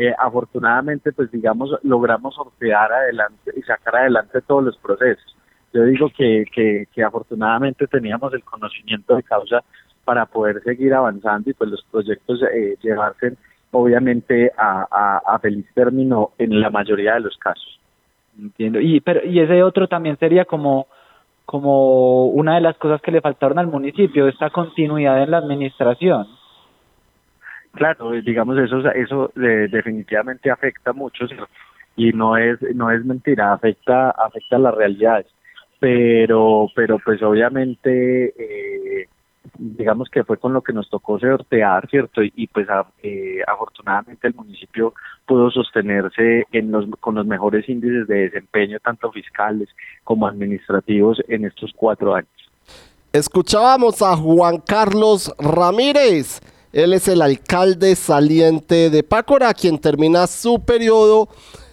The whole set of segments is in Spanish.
Eh, afortunadamente, pues digamos, logramos sortear adelante y sacar adelante todos los procesos. Yo digo que, que, afortunadamente teníamos el conocimiento de causa para poder seguir avanzando y pues los proyectos eh, llevarse obviamente a, a, feliz término en la mayoría de los casos. Entiendo. Y, pero, y ese otro también sería como como una de las cosas que le faltaron al municipio, esta continuidad en la administración. Claro, digamos eso eso definitivamente afecta mucho y no es no es mentira, afecta afecta las realidades, pero pero pues obviamente eh, digamos que fue con lo que nos tocó sortear, ¿cierto? Y, pues eh, afortunadamente el municipio pudo sostenerse en los, con los mejores índices de desempeño, tanto fiscales como administrativos, en estos cuatro años. Escuchábamos a Juan Carlos Ramírez. Él es el alcalde saliente de Pácora, quien termina su periodo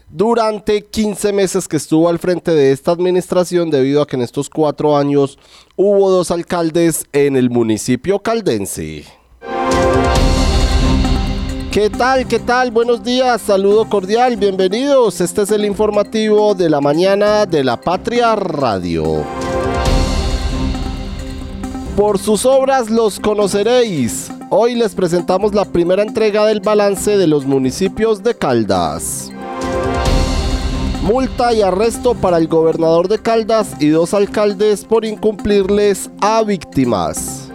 durante 15 meses que estuvo al frente de esta administración debido a que en estos cuatro años hubo dos alcaldes en el municipio caldense. ¿Qué tal? ¿Qué tal? Buenos días, saludo cordial, bienvenidos. Este es el informativo de la mañana de la Patria Radio. Por sus obras los conoceréis. Hoy les presentamos la primera entrega del balance de los municipios de Caldas. Multa y arresto para el gobernador de Caldas y dos alcaldes por incumplirles a víctimas.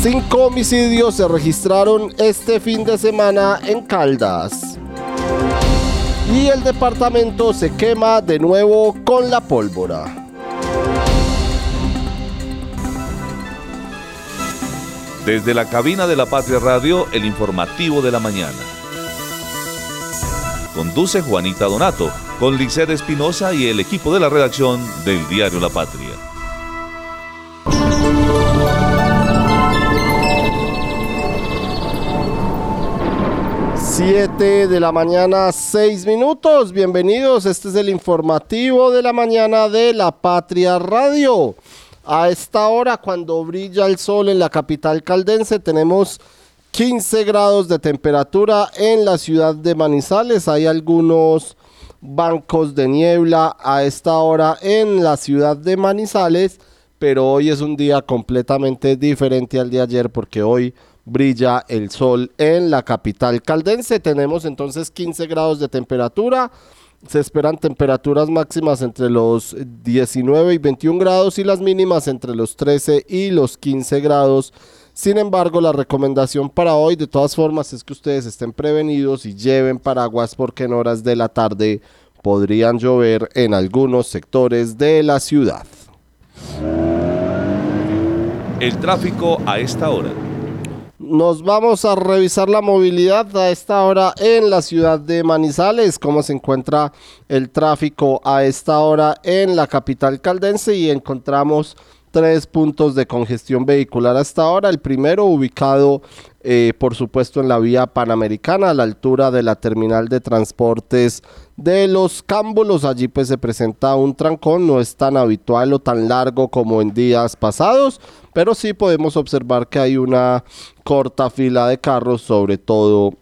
Cinco homicidios se registraron este fin de semana en Caldas. Y el departamento se quema de nuevo con la pólvora. Desde la cabina de la Patria Radio, el informativo de la mañana. Conduce Juanita Donato, con Liced Espinosa y el equipo de la redacción del diario La Patria. Siete de la mañana, seis minutos. Bienvenidos. Este es el informativo de la mañana de La Patria Radio. A esta hora, cuando brilla el sol en la capital caldense, tenemos 15 grados de temperatura en la ciudad de Manizales. Hay algunos bancos de niebla a esta hora en la ciudad de Manizales, pero hoy es un día completamente diferente al de ayer porque hoy brilla el sol en la capital caldense. Tenemos entonces 15 grados de temperatura. Se esperan temperaturas máximas entre los 19 y 21 grados y las mínimas entre los 13 y los 15 grados sin embargo, la recomendación para hoy, de todas formas, es que ustedes estén prevenidos y lleven paraguas porque en horas de la tarde podrían llover en algunos sectores de la ciudad. El tráfico a esta hora. Nos vamos a revisar la movilidad a esta hora en la ciudad de Manizales, cómo se encuentra el tráfico a esta hora en la capital caldense y encontramos tres puntos de congestión vehicular hasta ahora. El primero ubicado, eh, por supuesto, en la vía panamericana, a la altura de la terminal de transportes de los Cámbulos. Allí pues se presenta un trancón, no es tan habitual o tan largo como en días pasados, pero sí podemos observar que hay una corta fila de carros, sobre todo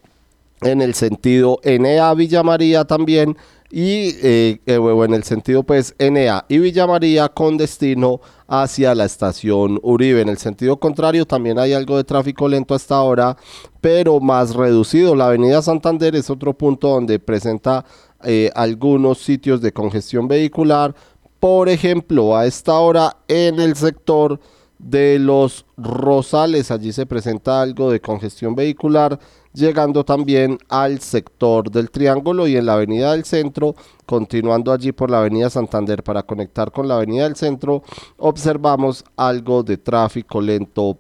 en el sentido NA Villa María también y eh, eh, en el sentido pues NA y Villa María con destino hacia la estación Uribe. En el sentido contrario también hay algo de tráfico lento hasta ahora, pero más reducido. La avenida Santander es otro punto donde presenta eh, algunos sitios de congestión vehicular. Por ejemplo, a esta hora en el sector de los Rosales, allí se presenta algo de congestión vehicular llegando también al sector del Triángulo y en la Avenida del Centro, continuando allí por la Avenida Santander. Para conectar con la Avenida del Centro, observamos algo de tráfico lento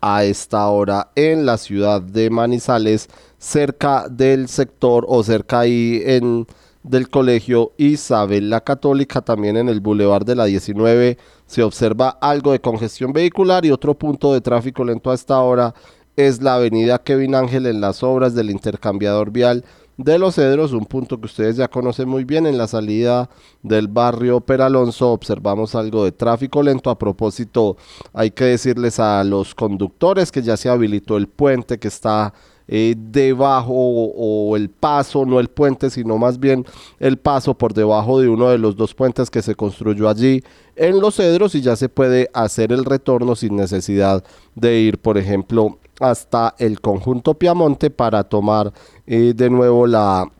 a esta hora en la ciudad de Manizales, cerca del sector o cerca ahí en del colegio Isabel la Católica, también en el Boulevard de la 19 se observa algo de congestión vehicular y otro punto de tráfico lento a esta hora es la avenida Kevin Ángel en las obras del intercambiador vial de Los Cedros, un punto que ustedes ya conocen muy bien en la salida del barrio Peralonso. Observamos algo de tráfico lento. A propósito, hay que decirles a los conductores que ya se habilitó el puente que está eh, debajo o, el paso, no el puente, sino más bien el paso por debajo de uno de los dos puentes que se construyó allí en Los Cedros y ya se puede hacer el retorno sin necesidad de ir, por ejemplo, hasta el conjunto Piamonte para tomar eh, de nuevo la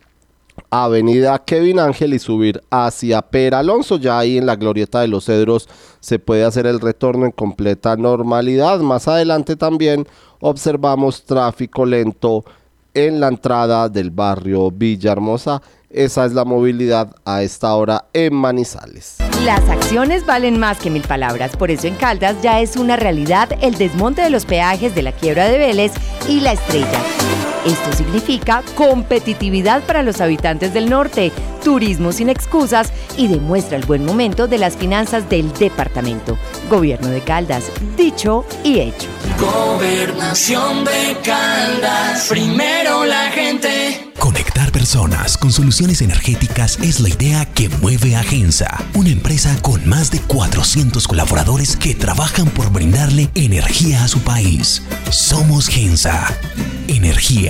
avenida Kevin Ángel y subir hacia Peralonso. Ya ahí en la glorieta de los cedros se puede hacer el retorno en completa normalidad. Más adelante también observamos tráfico lento en la entrada del barrio Villahermosa. Esa es la movilidad a esta hora en Manizales. Las acciones valen más que mil palabras, por eso en Caldas ya es una realidad el desmonte de los peajes de la quiebra de Vélez y la estrella. Esto significa competitividad para los habitantes del norte, turismo sin excusas y demuestra el buen momento de las finanzas del departamento. Gobierno de Caldas, dicho y hecho. Gobernación de Caldas, primero la gente. Conectar personas con soluciones energéticas es la idea que mueve a Gensa, una empresa con más de 400 colaboradores que trabajan por brindarle energía a su país. Somos Gensa, energía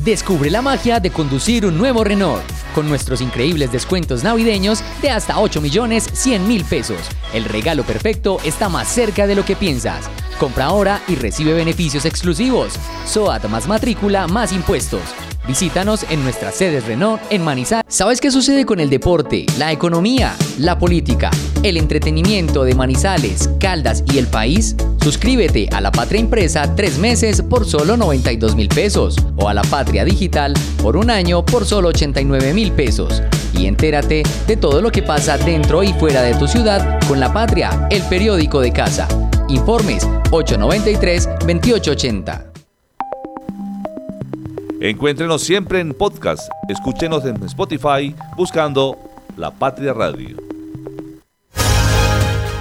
Descubre la magia de conducir un nuevo Renault con nuestros increíbles descuentos navideños de hasta 8 millones 100 mil pesos. El regalo perfecto está más cerca de lo que piensas. Compra ahora y recibe beneficios exclusivos. SOAT más matrícula más impuestos. Visítanos en nuestras sedes Renault en Manizales. ¿Sabes qué sucede con el deporte, la economía, la política, el entretenimiento de Manizales, Caldas y el país? Suscríbete a La Patria Impresa tres meses por solo 92 mil pesos o a La Patria Digital por un año por solo 89 mil pesos. Y entérate de todo lo que pasa dentro y fuera de tu ciudad con La Patria, el periódico de casa. Informes 893-2880. Encuéntrenos siempre en podcast. Escúchenos en Spotify buscando La Patria Radio.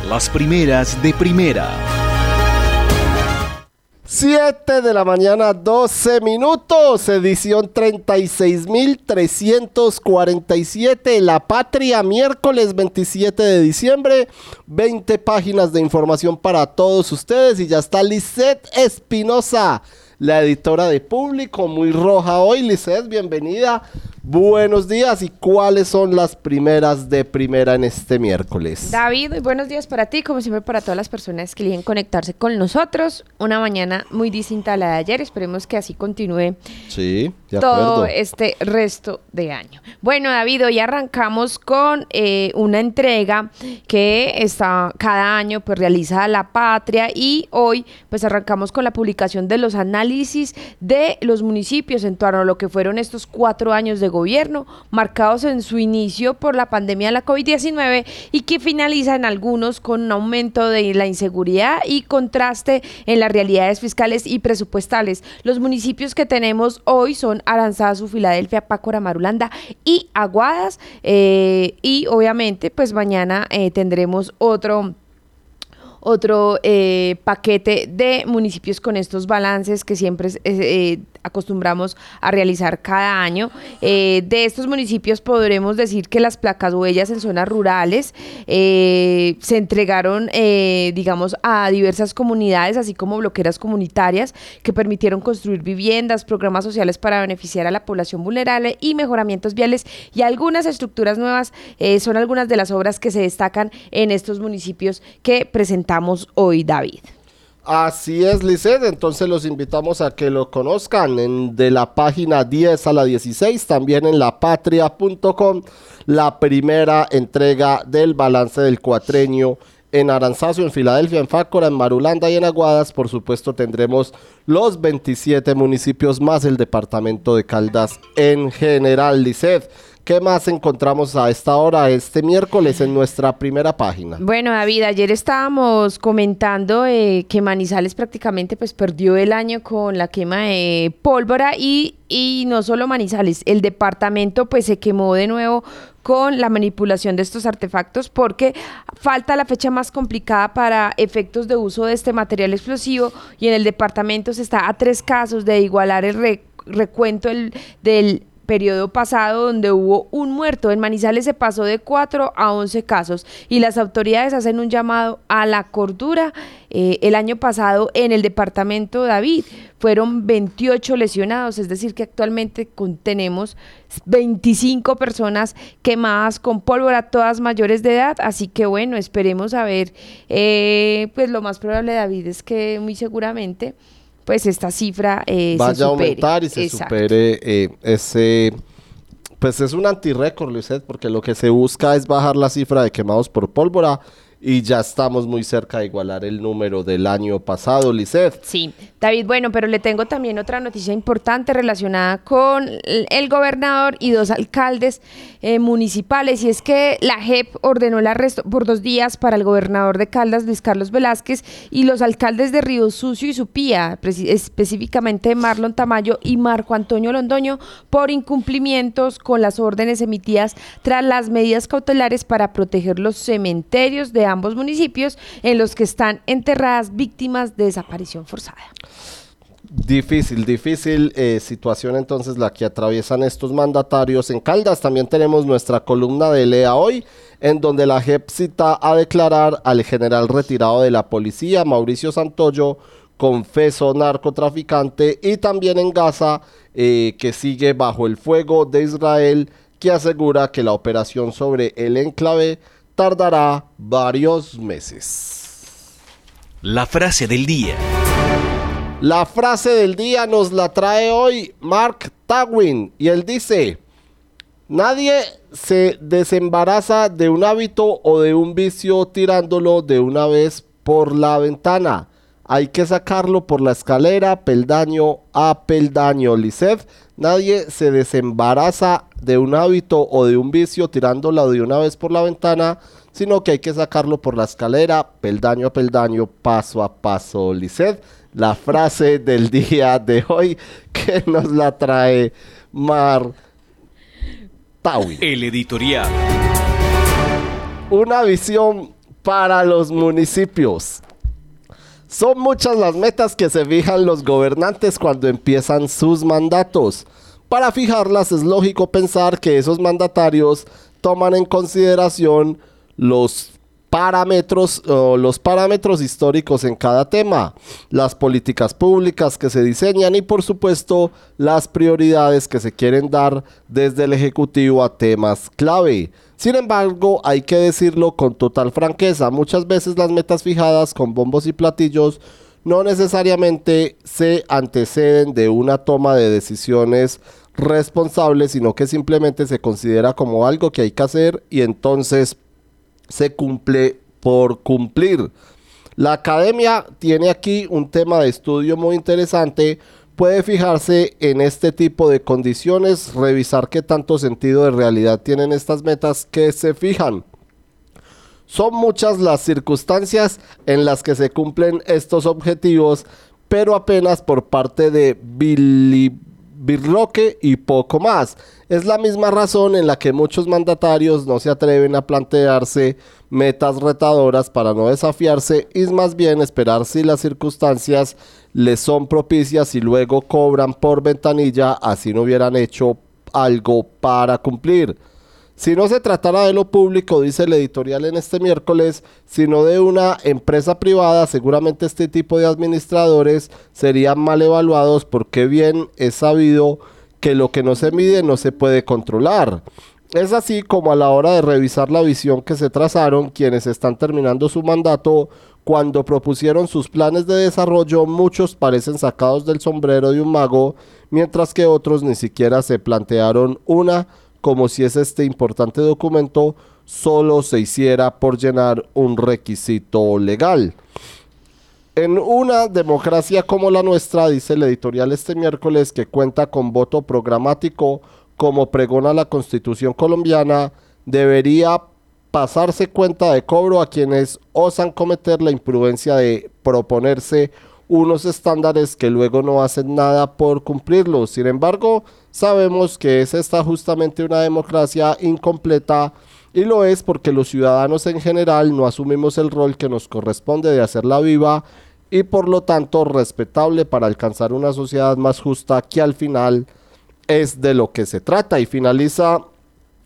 Las primeras de primera. 7 de la mañana, 12 minutos, edición 36.347, La Patria, miércoles 27 de diciembre, 20 páginas de información para todos ustedes y ya está Lisette Espinosa, la editora de Público, muy roja hoy. Lisette, bienvenida. Buenos días y cuáles son las primeras de primera en este miércoles. David, buenos días para ti, como siempre para todas las personas que eligen conectarse con nosotros. Una mañana muy distinta a la de ayer, esperemos que así continúe sí, todo este resto de año. Bueno, David, hoy arrancamos con eh, una entrega que está cada año pues realiza la patria y hoy pues arrancamos con la publicación de los análisis de los municipios en torno a lo que fueron estos cuatro años de gobierno, marcados en su inicio por la pandemia de la COVID-19 y que finalizan algunos con un aumento de la inseguridad y contraste en las realidades fiscales y presupuestales. Los municipios que tenemos hoy son Aranzazu, Filadelfia, Pácora, Marulanda y Aguadas eh, y obviamente pues mañana eh, tendremos otro otro eh, paquete de municipios con estos balances que siempre acostumbramos a realizar cada año. Eh, de estos municipios podremos decir que las placas huellas en zonas rurales eh, se entregaron, eh, digamos, a diversas comunidades, así como bloqueras comunitarias que permitieron construir viviendas, programas sociales para beneficiar a la población vulnerable y mejoramientos viales y algunas estructuras nuevas son algunas de las obras que se destacan en estos municipios que presentamos hoy, David. Así es, Lisset. Entonces los invitamos a que lo conozcan en, de la página 10 a la 16, también en lapatria.com, la primera entrega del balance del cuatreño en Aranzazo, en Filadelfia, en Fácora, en Marulanda y en Aguadas. Por supuesto, tendremos los 27 municipios más el departamento de Caldas en general, Lisset. ¿Qué más encontramos a esta hora, este miércoles, en nuestra primera página? Bueno, David, ayer estábamos comentando eh, que Manizales prácticamente pues perdió el año con la quema de pólvora y, y no solo Manizales, el departamento pues se quemó de nuevo con la manipulación de estos artefactos porque falta la fecha más complicada para efectos de uso de este material explosivo y en el departamento se está a tres casos de igualar el recuento del periodo pasado donde hubo un muerto. En Manizales se pasó de 4 a 11 casos y las autoridades hacen un llamado a la cordura. Eh, el año pasado en el departamento David fueron 28 lesionados, es decir que actualmente tenemos 25 personas quemadas con pólvora, todas mayores de edad, así que bueno, esperemos a ver, eh, pues lo más probable David es que muy seguramente pues esta cifra eh, vaya se a aumentar y se supere eh, ese pues es un antirécord, Luiset, porque lo que se busca es bajar la cifra de quemados por pólvora y ya estamos muy cerca de igualar el número del año pasado, Lisset. Sí, David, bueno, pero le tengo también otra noticia importante relacionada con el gobernador y dos alcaldes eh, municipales, y es que la JEP ordenó el arresto por dos días para el gobernador de Caldas, Luis Carlos Velázquez, y los alcaldes de Río Sucio y Supía, específicamente Marlon Tamayo y Marco Antonio Londoño, por incumplimientos con las órdenes emitidas tras las medidas cautelares para proteger los cementerios de ambos municipios en los que están enterradas víctimas de desaparición forzada. Difícil, difícil eh, situación entonces la que atraviesan estos mandatarios. En Caldas también tenemos nuestra columna de Lea hoy, en donde la JEP cita a declarar al general retirado de la policía, Mauricio Santoyo, confeso narcotraficante, y también en Gaza, eh, que sigue bajo el fuego de Israel, que asegura que la operación sobre el enclave tardará varios meses. La frase del día. La frase del día nos la trae hoy Mark Tawin y él dice, nadie se desembaraza de un hábito o de un vicio tirándolo de una vez por la ventana. Hay que sacarlo por la escalera, peldaño a peldaño. Lisset, nadie se desembaraza de un hábito o de un vicio tirándolo de una vez por la ventana, sino que hay que sacarlo por la escalera, peldaño a peldaño, paso a paso. Lisset, la frase del día de hoy que nos la trae Mar Tawi. El editorial. Una visión para los municipios. Son muchas las metas que se fijan los gobernantes cuando empiezan sus mandatos. Para fijarlas es lógico pensar que esos mandatarios toman en consideración los parámetros o los parámetros históricos en cada tema, las políticas públicas que se diseñan y por supuesto las prioridades que se quieren dar desde el ejecutivo a temas clave. Sin embargo, hay que decirlo con total franqueza, muchas veces las metas fijadas con bombos y platillos no necesariamente se anteceden de una toma de decisiones responsables, sino que simplemente se considera como algo que hay que hacer y entonces se cumple por cumplir. La academia tiene aquí un tema de estudio muy interesante. Puede fijarse en este tipo de condiciones, revisar qué tanto sentido de realidad tienen estas metas que se fijan. Son muchas las circunstancias en las que se cumplen estos objetivos, pero apenas por parte de birroque y poco más. Es la misma razón en la que muchos mandatarios no se atreven a plantearse metas retadoras para no desafiarse y más bien esperar si las circunstancias les son propicias y luego cobran por ventanilla así no hubieran hecho algo para cumplir. Si no se tratara de lo público, dice el editorial en este miércoles, sino de una empresa privada, seguramente este tipo de administradores serían mal evaluados porque bien es sabido que lo que no se mide no se puede controlar. Es así como a la hora de revisar la visión que se trazaron quienes están terminando su mandato, cuando propusieron sus planes de desarrollo, muchos parecen sacados del sombrero de un mago, mientras que otros ni siquiera se plantearon una como si es este importante documento solo se hiciera por llenar un requisito legal. En una democracia como la nuestra, dice el editorial este miércoles, que cuenta con voto programático como pregona la constitución colombiana, debería pasarse cuenta de cobro a quienes osan cometer la imprudencia de proponerse unos estándares que luego no hacen nada por cumplirlos. Sin embargo, sabemos que es esta justamente una democracia incompleta y lo es porque los ciudadanos en general no asumimos el rol que nos corresponde de hacerla viva y por lo tanto respetable para alcanzar una sociedad más justa que al final es de lo que se trata. Y finaliza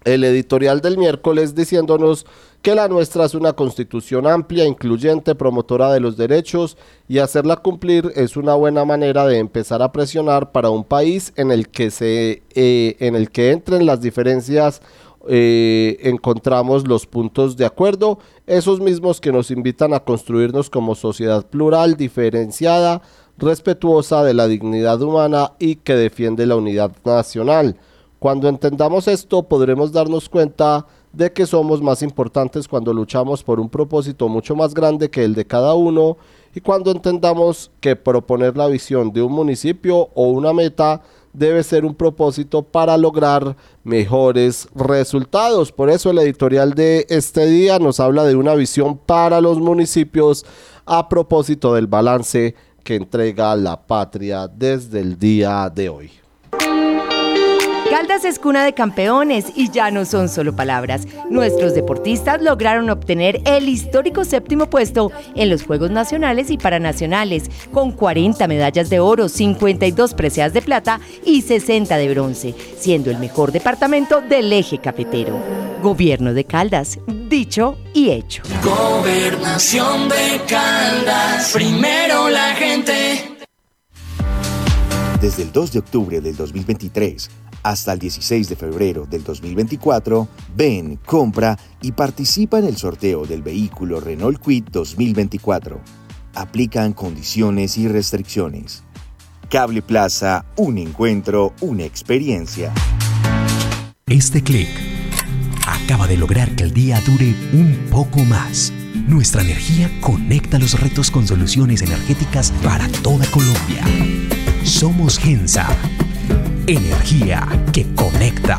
el editorial del miércoles diciéndonos que la nuestra es una constitución amplia, incluyente, promotora de los derechos y hacerla cumplir es una buena manera de empezar a presionar para un país en el que se eh, en el que entren las diferencias eh, encontramos los puntos de acuerdo, esos mismos que nos invitan a construirnos como sociedad plural, diferenciada, respetuosa de la dignidad humana y que defiende la unidad nacional. Cuando entendamos esto podremos darnos cuenta de que somos más importantes cuando luchamos por un propósito mucho más grande que el de cada uno y cuando entendamos que proponer la visión de un municipio o una meta debe ser un propósito para lograr mejores resultados. Por eso el editorial de este día nos habla de una visión para los municipios a propósito del balance que entrega la patria desde el día de hoy. Caldas es cuna de campeones y ya no son solo palabras. Nuestros deportistas lograron obtener el histórico séptimo puesto en los Juegos Nacionales y Paranacionales, con 40 medallas de oro, 52 preseas de plata y 60 de bronce, siendo el mejor departamento del eje cafetero. Gobierno de Caldas, dicho y hecho. Gobernación de Caldas, primero la gente. Desde el 2 de octubre del 2023 hasta el 16 de febrero del 2024, ven, compra y participa en el sorteo del vehículo Renault Quid 2024. Aplican condiciones y restricciones. Cable Plaza, un encuentro, una experiencia. Este clic acaba de lograr que el día dure un poco más. Nuestra energía conecta los retos con soluciones energéticas para toda Colombia. Somos Gensa Energía que conecta.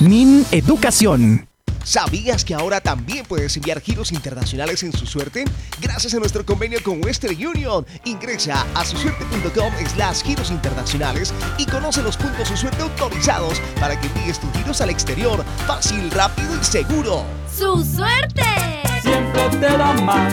Min Educación. ¿Sabías que ahora también puedes enviar giros internacionales en su suerte? Gracias a nuestro convenio con Western Union. Ingresa a susuerte.com slash giros internacionales y conoce los puntos su suerte autorizados para que envíes tus giros al exterior. Fácil, rápido y seguro. ¡Su suerte! Siempre te da más.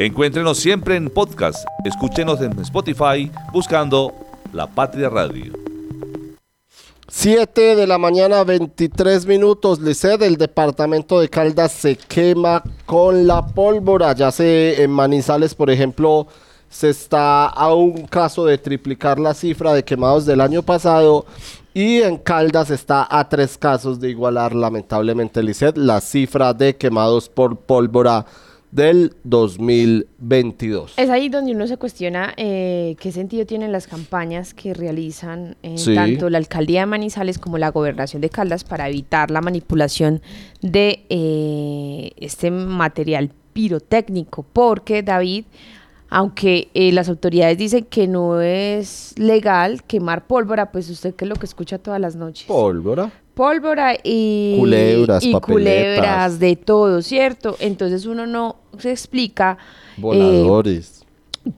Encuéntrenos siempre en podcast. Escúchenos en Spotify buscando La Patria Radio. 7 de la mañana, 23 minutos. Liced, el departamento de Caldas se quema con la pólvora. Ya sé, en Manizales, por ejemplo, se está a un caso de triplicar la cifra de quemados del año pasado. Y en Caldas está a tres casos de igualar, lamentablemente, Liced, la cifra de quemados por pólvora del 2022. Es ahí donde uno se cuestiona eh, qué sentido tienen las campañas que realizan eh, Sí. tanto la alcaldía de Manizales como la gobernación de Caldas para evitar la manipulación de eh, este material pirotécnico, porque David, aunque eh, las autoridades dicen que no es legal quemar pólvora, pues usted que es lo que escucha todas las noches. Pólvora. Pólvora y Culebras, y culebras, de todo, ¿cierto? Entonces uno no se explica eh, Voladores.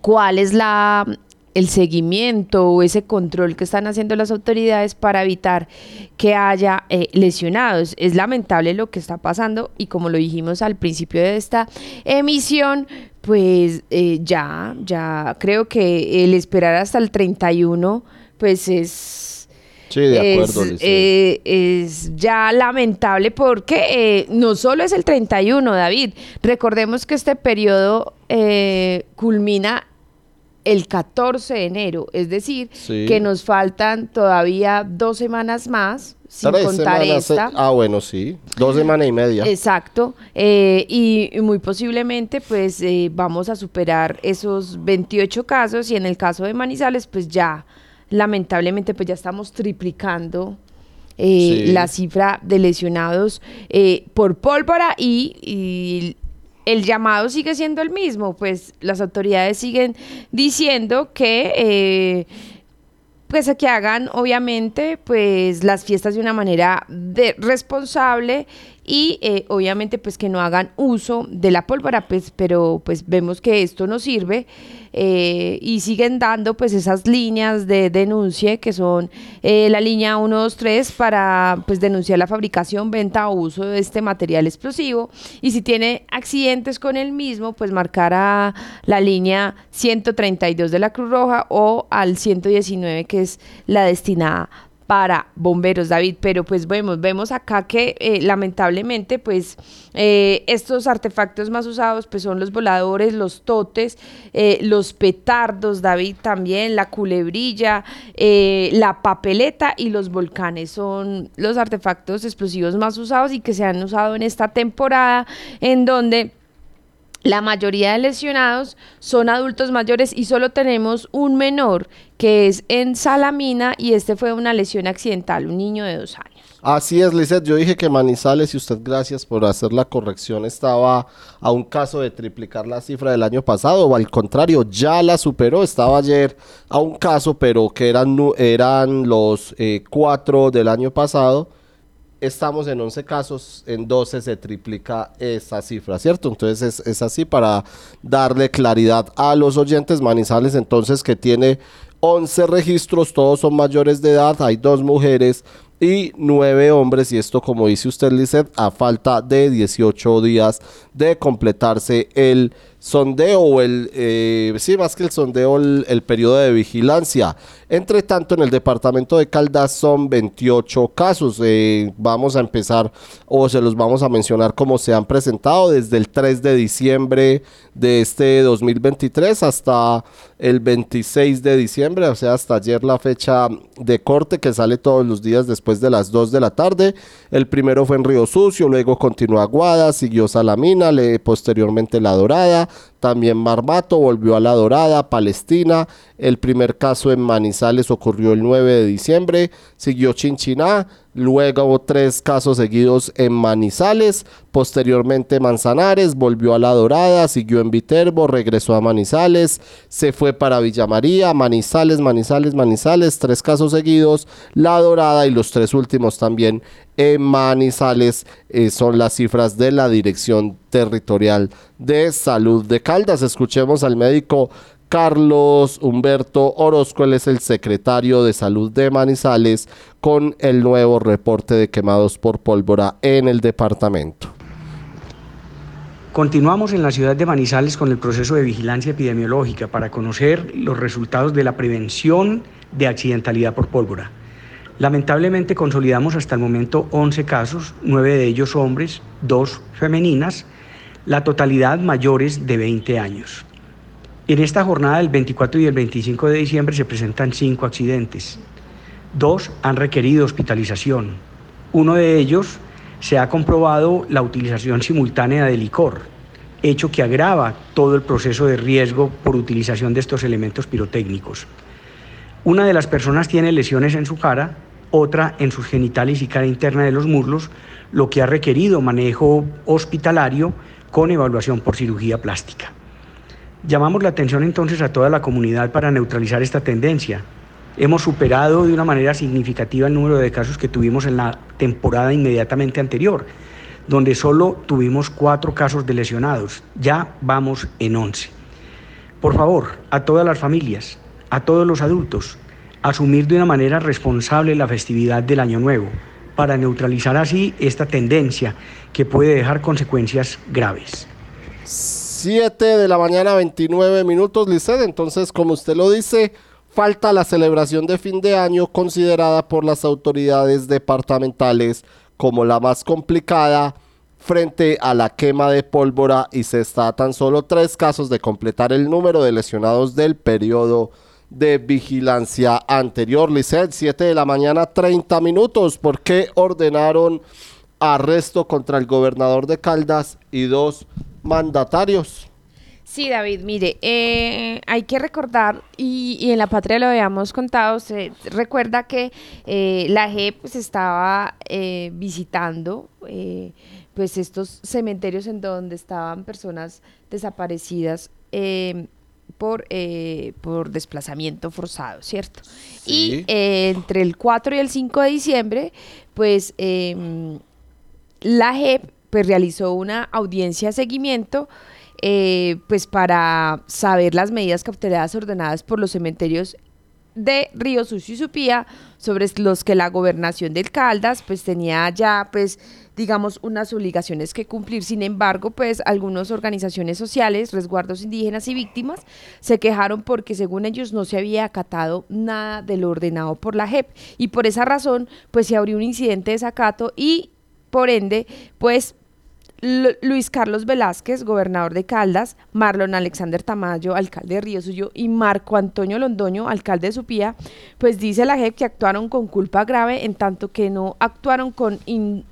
cuál es la el seguimiento o ese control que están haciendo las autoridades para evitar que haya eh, lesionados. Es lamentable lo que está pasando y como lo dijimos al principio de esta emisión, pues eh, ya, ya creo que el esperar hasta el 31, pues es... Sí, de acuerdo, es, eh, es ya lamentable porque eh, no solo es el 31, David. Recordemos que este periodo eh, culmina el 14 de enero, es decir, Sí. que nos faltan todavía dos semanas más, sin Tres contar semanas, eh, esta. Ah, bueno, sí. Dos semanas y media. Exacto, eh, y, y muy posiblemente pues eh, vamos a superar esos 28 casos y en el caso de Manizales pues ya lamentablemente pues ya estamos triplicando eh, Sí. la cifra de lesionados eh, por pólvora y, y el llamado sigue siendo el mismo, pues las autoridades siguen diciendo que... eh, pues a que hagan obviamente pues las fiestas de una manera de- responsable y eh, obviamente pues que no hagan uso de la pólvora pues pero pues vemos que esto no sirve eh, y siguen dando pues esas líneas de denuncia que son eh, la línea 123 para pues denunciar la fabricación, venta o uso de este material explosivo. Y si tiene accidentes con el mismo pues marcar a la línea 132 de la Cruz Roja o al 119 que es la destinada para bomberos, David, pero pues vemos, vemos acá que eh, lamentablemente pues eh, estos artefactos más usados pues son los voladores, los totes, eh, los petardos, David también, la culebrilla, la papeleta y los volcanes. Son los artefactos explosivos más usados y que se han usado en esta temporada en donde la mayoría de lesionados son adultos mayores y solo tenemos un menor que es en Salamina y este fue una lesión accidental, un niño de dos años. Así es, Lizeth. Yo dije que Manizales, y usted gracias por hacer la corrección, estaba a un caso de triplicar la cifra del año pasado, o al contrario, ya la superó. Estaba ayer a un caso, pero que eran, eran los eh, cuatro del año pasado. Estamos en 11 casos, en 12 se triplica esa cifra, ¿cierto? Entonces es, es así para darle claridad a los oyentes. Manizales entonces que tiene 11 registros, todos son mayores de edad, hay dos mujeres y nueve hombres, y esto como dice usted, Lizeth, a falta de 18 días de completarse el sondeo o el, eh, sí, más que el sondeo, el, periodo de vigilancia. Entre tanto, en el departamento de Caldas son 28 casos. Eh, vamos a empezar o se los vamos a mencionar como se han presentado desde el 3 de diciembre de este 2023 hasta el 26 de diciembre, o sea, hasta ayer la fecha de corte que sale todos los días después de las 2 de la tarde. El primero fue en Río Sucio, luego continuó Aguada, siguió Salamina, le, posteriormente La Dorada, también Marmato, volvió a La Dorada, Palestina. El primer caso en Manizales ocurrió el 9 de diciembre, siguió Chinchiná, Luego tres casos seguidos en Manizales, posteriormente Manzanares, volvió a La Dorada, siguió en Viterbo, regresó a Manizales, se fue para Villa María, Manizales, Manizales, Manizales, tres casos seguidos, La Dorada y los tres últimos también en Manizales eh, son las cifras de la Dirección Territorial de Salud de Caldas. Escuchemos al médico Carlos Humberto Orozco, él es el secretario de Salud de Manizales, con el nuevo reporte de quemados por pólvora en el departamento. Continuamos en la ciudad de Manizales con el proceso de vigilancia epidemiológica para conocer los resultados de la prevención de accidentalidad por pólvora. Lamentablemente consolidamos hasta el momento 11 casos, 9 de ellos hombres, 2 femeninas, la totalidad mayores de 20 años. En esta jornada del 24 y el 25 de diciembre se presentan cinco accidentes. Dos han requerido hospitalización. Uno de ellos se ha comprobado la utilización simultánea de licor, hecho que agrava todo el proceso de riesgo por utilización de estos elementos pirotécnicos. Una de las personas tiene lesiones en su cara, otra en sus genitales y cara interna de los muslos, lo que ha requerido manejo hospitalario con evaluación por cirugía plástica. Llamamos la atención entonces a toda la comunidad para neutralizar esta tendencia. Hemos superado de una manera significativa el número de casos que tuvimos en la temporada inmediatamente anterior, donde solo tuvimos cuatro casos de lesionados. Ya vamos en once. Por favor, a todas las familias, a todos los adultos, asumir de una manera responsable la festividad del Año Nuevo, para neutralizar así esta tendencia que puede dejar consecuencias graves. 7 de la mañana, 29 minutos, Lisset. Entonces, como usted lo dice, falta la celebración de fin de año considerada por las autoridades departamentales como la más complicada frente a la quema de pólvora y se está tan solo tres casos de completar el número de lesionados del periodo de vigilancia anterior. Lisset, 7 de la mañana, 30 minutos. ¿Por qué ordenaron arresto contra el gobernador de Caldas y dos mandatarios. Sí, David, mire, eh, hay que recordar, y, en la patria lo habíamos contado, se recuerda que eh, la JEP pues, estaba eh, visitando pues estos cementerios en donde estaban personas desaparecidas por, por desplazamiento forzado, ¿cierto? Y entre el 4 y el 5 de diciembre, pues em, la JEP pues realizó una audiencia de seguimiento eh, pues para saber las medidas cautelares ordenadas por los cementerios de Río Sucio y Supía sobre los que la gobernación del Caldas pues tenía ya pues digamos unas obligaciones que cumplir. Sin embargo, pues algunas organizaciones sociales, resguardos indígenas y víctimas se quejaron porque según ellos no se había acatado nada de lo ordenado por la JEP y por esa razón pues se abrió un incidente de sacato y por ende, pues Luis Carlos Velázquez, gobernador de Caldas, Marlon Alexander Tamayo, alcalde de Río Suyo, y Marco Antonio Londoño, alcalde de Supía, pues dice la JEP que actuaron con culpa grave en tanto que no actuaron con in,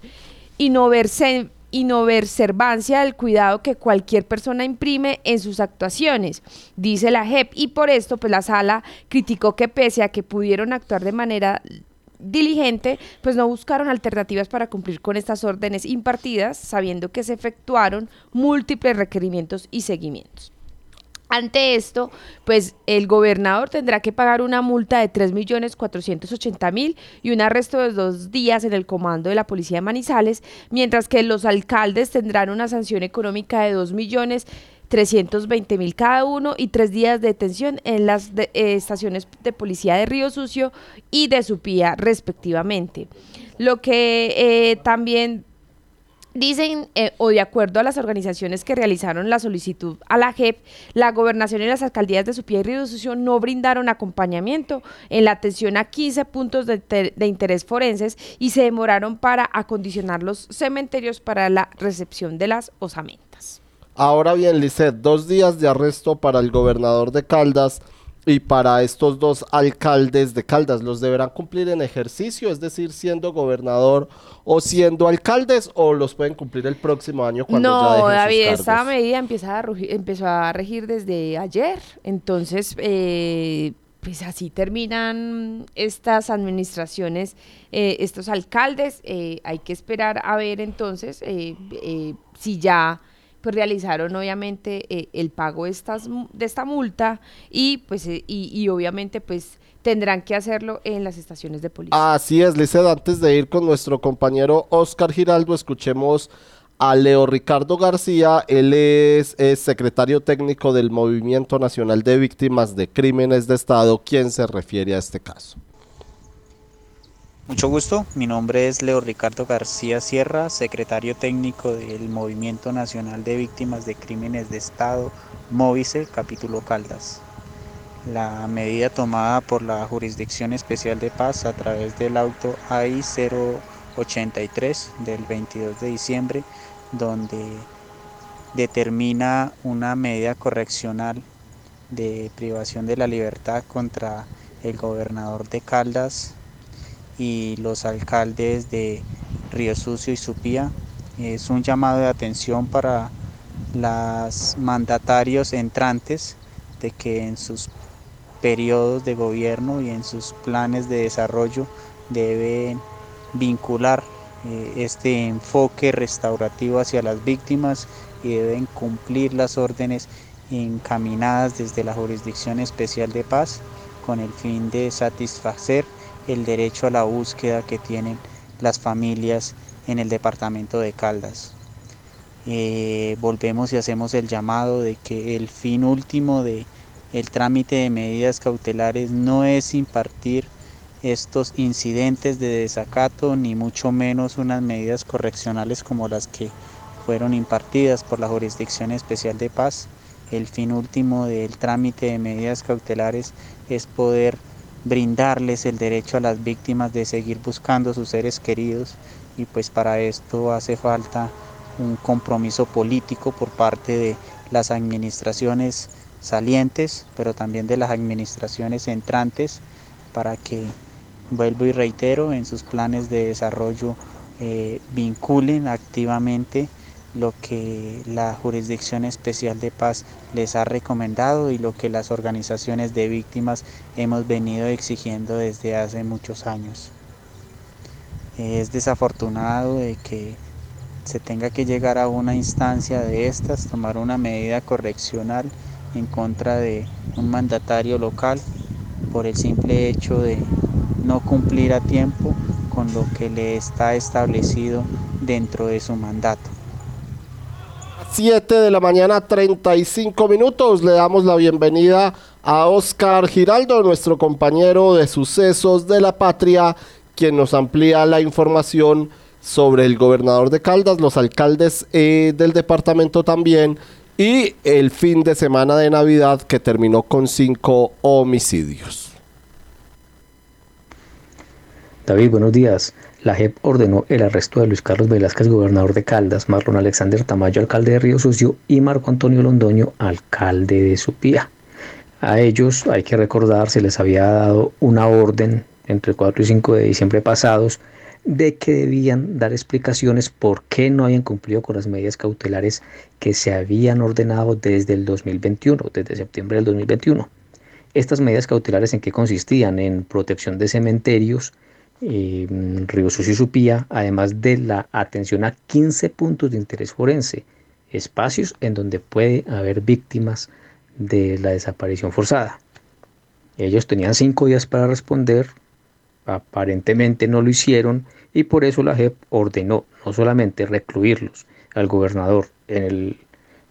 inoverservancia del cuidado que cualquier persona imprime en sus actuaciones, dice la JEP, y por esto pues la sala criticó que pese a que pudieron actuar de manera diligente, pues no buscaron alternativas para cumplir con estas órdenes impartidas, sabiendo que se efectuaron múltiples requerimientos y seguimientos. Ante esto, pues el gobernador tendrá que pagar una multa de 3.480.000 y un arresto de dos días en el comando de la Policía de Manizales, mientras que los alcaldes tendrán una sanción económica de 2 millones 320 mil cada uno y tres días de detención en las eh, estaciones de policía de Río Sucio y de Supía respectivamente. Lo que eh, también Dicen, eh, o de acuerdo a las organizaciones que realizaron la solicitud a la JEP, la gobernación y las alcaldías de Supía y Río Sucio no brindaron acompañamiento en la atención a 15 puntos de, de, interés forenses y se demoraron para acondicionar los cementerios para la recepción de las osamentas. Ahora bien, Lisset, dos días de arresto para el gobernador de Caldas y para estos dos alcaldes de Caldas. ¿Los deberán cumplir en ejercicio, es decir, siendo gobernador o siendo alcaldes, o los pueden cumplir el próximo año cuando no, ya dejen David, sus esta medida empieza a empezó a regir desde ayer. Entonces, eh, pues así terminan estas administraciones, eh, estos alcaldes. Eh, hay que esperar a ver entonces eh, si ya pues realizaron obviamente el pago de, estas, de esta multa y pues y, y obviamente pues tendrán que hacerlo en las estaciones de policía. Así es, Lizeth, antes de ir con nuestro compañero Oscar Giraldo, escuchemos a Leo Ricardo García, él es, secretario técnico del Movimiento Nacional de Víctimas de Crímenes de Estado, quien se refiere a este caso. Mucho gusto, mi nombre es Leo Ricardo García Sierra, secretario técnico del Movimiento Nacional de Víctimas de Crímenes de Estado, Móvice, capítulo Caldas. La medida tomada por la Jurisdicción Especial de Paz a través del auto AI 083 del 22 de diciembre donde determina una medida correccional de privación de la libertad contra el gobernador de Caldas y los alcaldes de Río Sucio y Supía. Es un llamado de atención para los mandatarios entrantes de que en sus periodos de gobierno y en sus planes de desarrollo deben vincular eh, este enfoque restaurativo hacia las víctimas y deben cumplir las órdenes encaminadas desde la Jurisdicción Especial de Paz con el fin de satisfacer el derecho a la búsqueda que tienen las familias en el departamento de Caldas. Eh, volvemos y hacemos el llamado de que el fin último de el trámite de medidas cautelares no es impartir estos incidentes de desacato, ni mucho menos unas medidas correccionales como las que fueron impartidas por la Jurisdicción Especial de Paz. El fin último del trámite de medidas cautelares es poder brindarles el derecho a las víctimas de seguir buscando sus seres queridos y pues para esto hace falta un compromiso político por parte de las administraciones salientes, pero también de las administraciones entrantes para que vuelvo y reitero, en sus planes de desarrollo eh, vinculen activamente lo que la Jurisdicción Especial de Paz les ha recomendado y lo que las organizaciones de víctimas hemos venido exigiendo desde hace muchos años. Es desafortunado de que se tenga que llegar a una instancia de estas, tomar una medida correccional en contra de un mandatario local por el simple hecho de no cumplir a tiempo con lo que le está establecido dentro de su mandato. 7 de la mañana 35 minutos le damos la bienvenida a Oscar Giraldo, nuestro compañero de sucesos de la patria, quien nos amplía la información sobre el gobernador de Caldas, los alcaldes eh, del departamento también y el fin de semana de Navidad que terminó con cinco homicidios. David, buenos días. La JEP ordenó el arresto de Luis Carlos Velázquez, gobernador de Caldas, Marlon Alexander Tamayo, alcalde de Río Sucio, y Marco Antonio Londoño, alcalde de Supía. A ellos, hay que recordar, se les había dado una orden entre el 4 y 5 de diciembre pasados de que debían dar explicaciones por qué no habían cumplido con las medidas cautelares que se habían ordenado desde el 2021, desde septiembre del 2021. Estas medidas cautelares en qué consistían? En protección de cementerios, eh, Río Sucio y Supía, además de la atención a 15 puntos de interés forense, espacios en donde puede haber víctimas de la desaparición forzada. Ellos tenían cinco días para responder, aparentemente no lo hicieron y por eso la JEP ordenó no solamente recluirlos al gobernador en el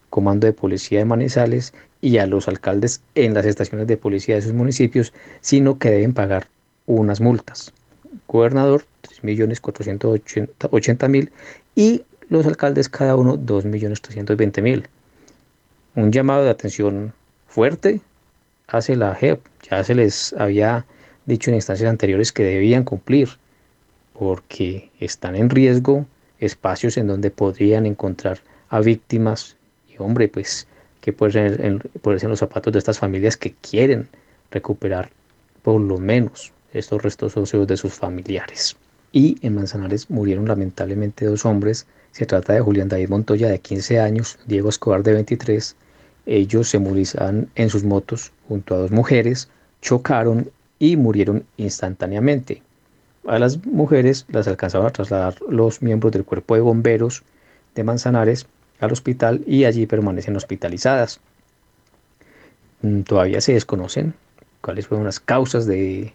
comando de policía de Manizales y a los alcaldes en las estaciones de policía de sus municipios, sino que deben pagar unas multas gobernador 3.480.000 y los alcaldes cada uno 2.320.000. Un llamado de atención fuerte hace la JEP. Ya se les había dicho en instancias anteriores que debían cumplir porque están en riesgo espacios en donde podrían encontrar a víctimas y hombre pues que ponerse en los zapatos de estas familias que quieren recuperar por lo menos estos restos óseos de sus familiares. Y en Manzanares murieron lamentablemente dos hombres. Se trata de Julián David Montoya de 15 años, Diego Escobar de 23. Ellos se movilizaban en sus motos junto a dos mujeres chocaron y murieron instantáneamente. A las mujeres las alcanzaron a trasladar los miembros del cuerpo de bomberos de Manzanares al hospital y allí permanecen hospitalizadas. Mm, todavía se desconocen cuáles fueron las causas de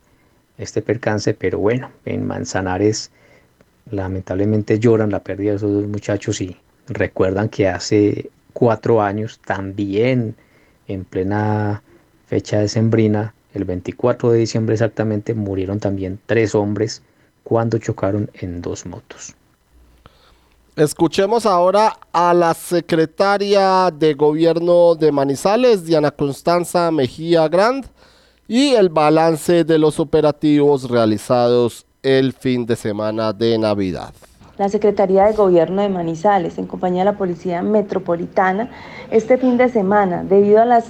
este percance, pero bueno, en Manzanares lamentablemente lloran la pérdida de esos dos muchachos y recuerdan que hace cuatro años también en plena fecha de sembrina, el 24 de diciembre exactamente, murieron también tres hombres cuando chocaron en dos motos. Escuchemos ahora a la secretaria de gobierno de Manizales, Diana Constanza Mejía Grand, y el balance de los operativos realizados el fin de semana de Navidad. La Secretaría de Gobierno de Manizales, en compañía de la Policía Metropolitana, este fin de semana, debido a las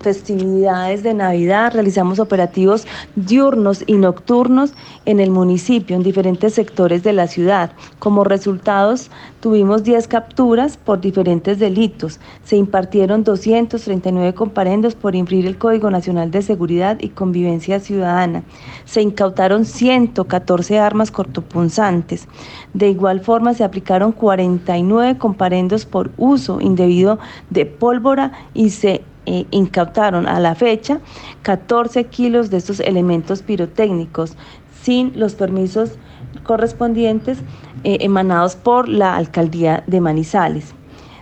festividades de Navidad, realizamos operativos diurnos y nocturnos en el municipio, en diferentes sectores de la ciudad. Como resultados, tuvimos 10 capturas por diferentes delitos. Se impartieron 239 comparendos por infringir el Código Nacional de Seguridad y Convivencia Ciudadana. Se incautaron 114 armas cortopunzantes. De igual forma, se aplicaron 49 comparendos por uso indebido de pólvora y se eh, incautaron a la fecha 14 kilos de estos elementos pirotécnicos sin los permisos correspondientes eh, emanados por la alcaldía de Manizales.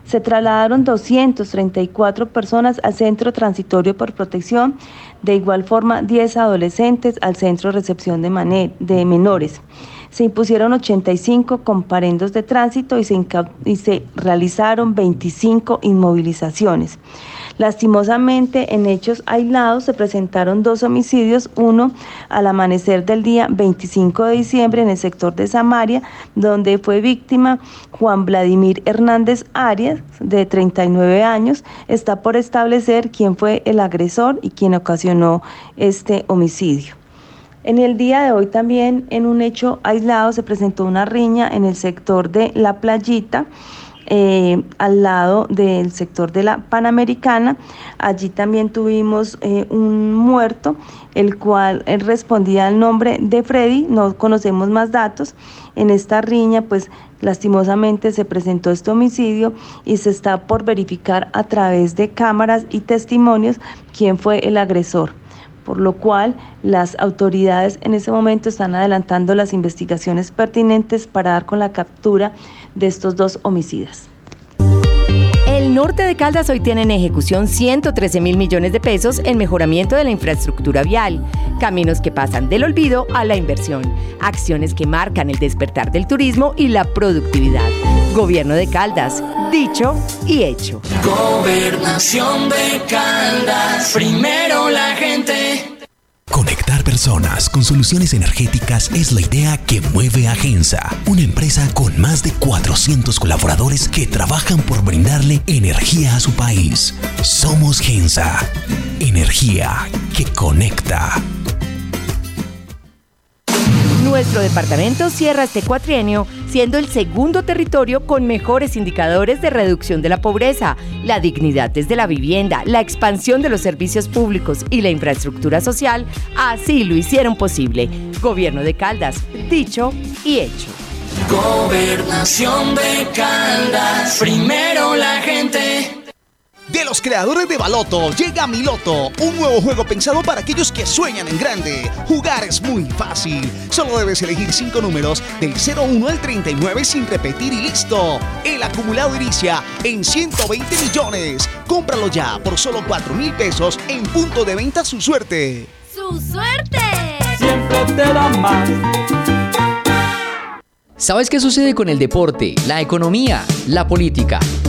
Se trasladaron 234 personas al centro transitorio por protección, de igual forma 10 adolescentes al centro de recepción de, menores. Se impusieron 85 comparendos de tránsito y se, y se realizaron 25 inmovilizaciones. Lastimosamente, en hechos aislados se presentaron dos homicidios, uno al amanecer del día 25 de diciembre en el sector de Samaria, donde fue víctima Juan Vladimir Hernández Arias, de 39 años. Está por establecer quién fue el agresor y quién ocasionó este homicidio. En el día de hoy también en un hecho aislado se presentó una riña en el sector de La Playita eh, al lado del sector de la Panamericana. Allí también tuvimos eh, un muerto, el cual eh, respondía al nombre de Freddy, no conocemos más datos. En esta riña, pues lastimosamente se presentó este homicidio y se está por verificar a través de cámaras y testimonios quién fue el agresor por lo cual las autoridades en ese momento están adelantando las investigaciones pertinentes para dar con la captura de estos dos homicidas. El norte de Caldas hoy tiene en ejecución 113 mil millones de pesos en mejoramiento de la infraestructura vial, caminos que pasan del olvido a la inversión, acciones que marcan el despertar del turismo y la productividad. Gobierno de Caldas, dicho y hecho. Gobernación de Caldas, primero la gente. Conectar personas con soluciones energéticas es la idea que mueve a Gensa, una empresa con más de 400 colaboradores que trabajan por brindarle energía a su país. Somos Gensa, energía que conecta. Nuestro departamento cierra este cuatrienio siendo el segundo territorio con mejores indicadores de reducción de la pobreza, la dignidad desde la vivienda, la expansión de los servicios públicos y la infraestructura social. Así lo hicieron posible. Gobierno de Caldas, dicho y hecho. Gobernación de Caldas, primero la gente. De los creadores de Baloto llega Miloto, un nuevo juego pensado para aquellos que sueñan en grande. Jugar es muy fácil. Solo debes elegir 5 números del 01 al 39 sin repetir y listo. El acumulado inicia en 120 millones. Cómpralo ya por solo 4 mil pesos en punto de venta su suerte. ¡Su suerte! Siempre te da más. ¿Sabes qué sucede con el deporte, la economía, la política,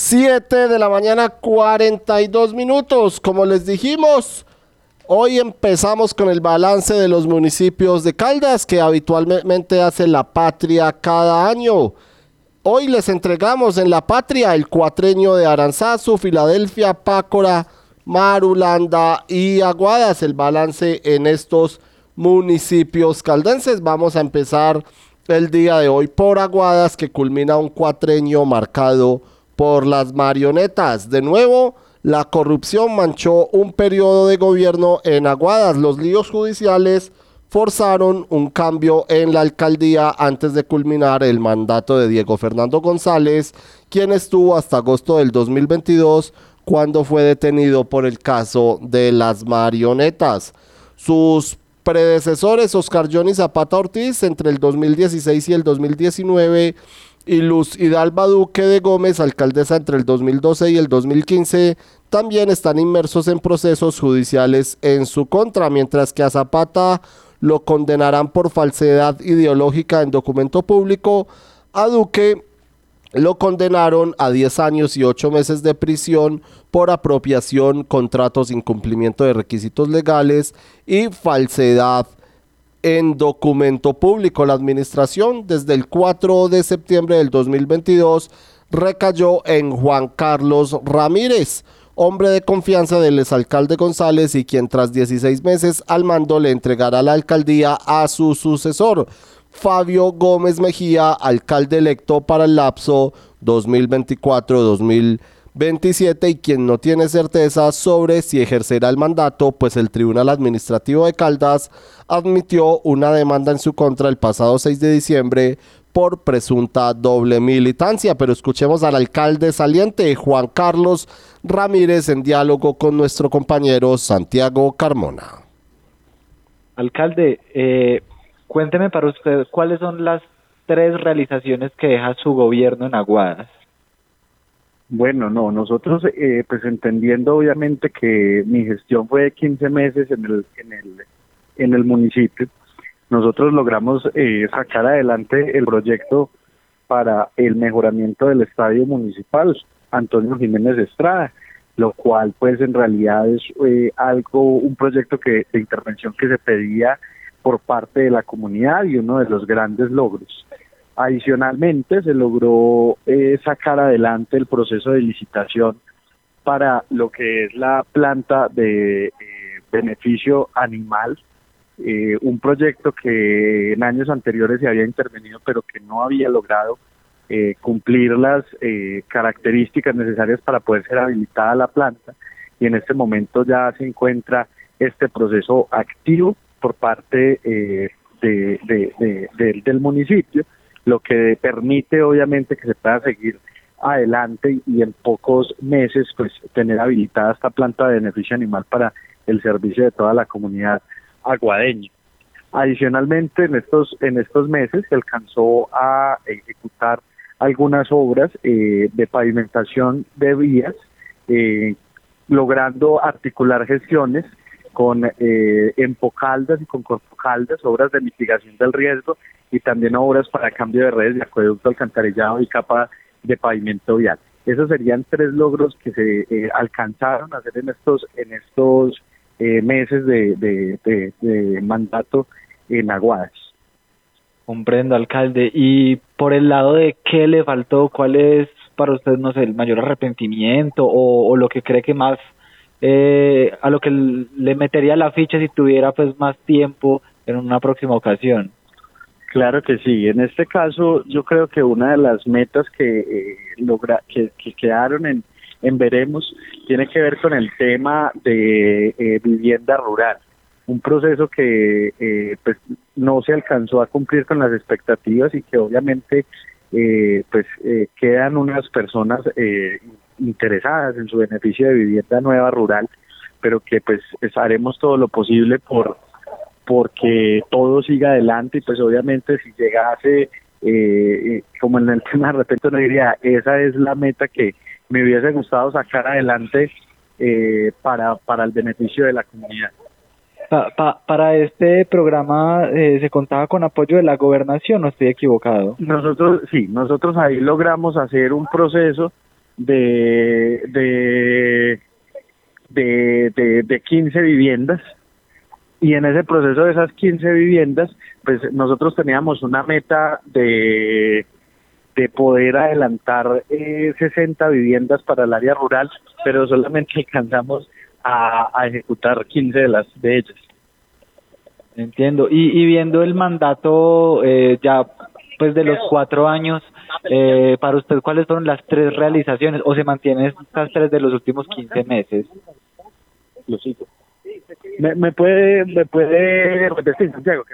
7 de la mañana, 42 minutos. Como les dijimos, Hoy empezamos con el balance de los municipios de Caldas que habitualmente hace la patria cada año. Hoy les entregamos en la patria el cuatreño de Aranzazu, Filadelfia, Pácora, Marulanda y Aguadas, el balance en estos municipios caldenses. Vamos a empezar el día de hoy por Aguadas, que culmina un cuatreño marcado por las marionetas. De nuevo, la corrupción manchó un periodo de gobierno en Aguadas. Los líos judiciales forzaron un cambio en la alcaldía antes de culminar el mandato de Diego Fernando González, quien estuvo hasta agosto del 2022 cuando fue detenido por el caso de las marionetas. Sus predecesores, Oscar Johnny Zapata Ortiz, entre el 2016 y el 2019, y Luz Hidalba Duque de Gómez, alcaldesa entre el 2012 y el 2015, también están inmersos en procesos judiciales en su contra, mientras que a Zapata lo condenarán por falsedad ideológica en documento público, a Duque lo condenaron a 10 años y 8 meses de prisión por apropiación, contratos, incumplimiento de requisitos legales y falsedad en documento público. La administración desde el 4 de septiembre del 2022 recayó en Juan Carlos Ramírez, hombre de confianza del exalcalde González y quien tras 16 meses al mando le entregará la alcaldía a su sucesor. Fabio Gómez Mejía, alcalde electo para el lapso 2024-2027 y quien no tiene certeza sobre si ejercerá el mandato, pues el Tribunal Administrativo de Caldas admitió una demanda en su contra el pasado 6 de diciembre por presunta doble militancia. Pero escuchemos al alcalde saliente Juan Carlos Ramírez en diálogo con nuestro compañero Santiago Carmona. Alcalde, eh, Cuénteme para usted cuáles son las tres realizaciones que deja su gobierno en Aguadas. Bueno, no, nosotros, eh, pues entendiendo obviamente que mi gestión fue de 15 meses en el, en el, en el municipio, nosotros logramos eh, sacar adelante el proyecto para el mejoramiento del estadio municipal Antonio Jiménez Estrada, lo cual pues en realidad es eh, algo, un proyecto que de intervención que se pedía por parte de la comunidad y uno de los grandes logros. Adicionalmente, se logró eh, sacar adelante el proceso de licitación para lo que es la planta de eh, beneficio animal, eh, un proyecto que en años anteriores se había intervenido, pero que no había logrado cumplir las características necesarias para poder ser habilitada la planta. Y en este momento ya se encuentra este proceso activo por parte de, del municipio, lo que permite obviamente que se pueda seguir adelante y en pocos meses pues tener habilitada esta planta de beneficio animal para el servicio de toda la comunidad aguadeña. Adicionalmente, en estos, en estos meses se alcanzó a ejecutar algunas obras eh, de pavimentación de vías, eh, logrando articular gestiones con eh, Empocaldas y con Corpocaldas, obras de mitigación del riesgo y también obras para cambio de redes de acueducto, alcantarillado y capa de pavimento vial. Esos serían tres logros que se eh, alcanzaron a hacer en estos en estos eh, meses de, mandato en Aguadas. Comprendo, alcalde. Y por el lado de qué le faltó, ¿cuál es para usted, no sé, el mayor arrepentimiento o, o lo que cree que más eh, a lo que le metería la ficha si tuviera pues más tiempo en una próxima ocasión. Claro que sí. En este caso, yo creo que una de las metas que eh, logra que, quedaron en, en veremos tiene que ver con el tema de eh, vivienda rural. Un proceso que eh, pues no se alcanzó a cumplir con las expectativas y que obviamente pues quedan unas personas interesadas en su beneficio de vivienda nueva rural, pero que pues haremos todo lo posible por porque todo siga adelante y pues obviamente si llegase eh, eh, como en el tema de repente no diría esa es la meta que me hubiese gustado sacar adelante eh, para, para el beneficio de la comunidad. para este programa se contaba con apoyo de la gobernación, ¿no estoy equivocado? Nosotros, sí, nosotros ahí logramos hacer un proceso de, de, de, de, 15 viviendas y en ese proceso de esas 15 viviendas, pues nosotros teníamos una meta de, de poder adelantar eh, 60 viviendas para el área rural, pero solamente alcanzamos a, a ejecutar 15 de las de ellas. Entiendo. Y, y viendo el mandato eh, ya pues de los cuatro años, eh, para usted, ¿cuáles fueron las tres realizaciones o se mantienen estas tres de los últimos 15 meses? Lo sigo. ¿Me, me puede, me puede repetir, Santiago?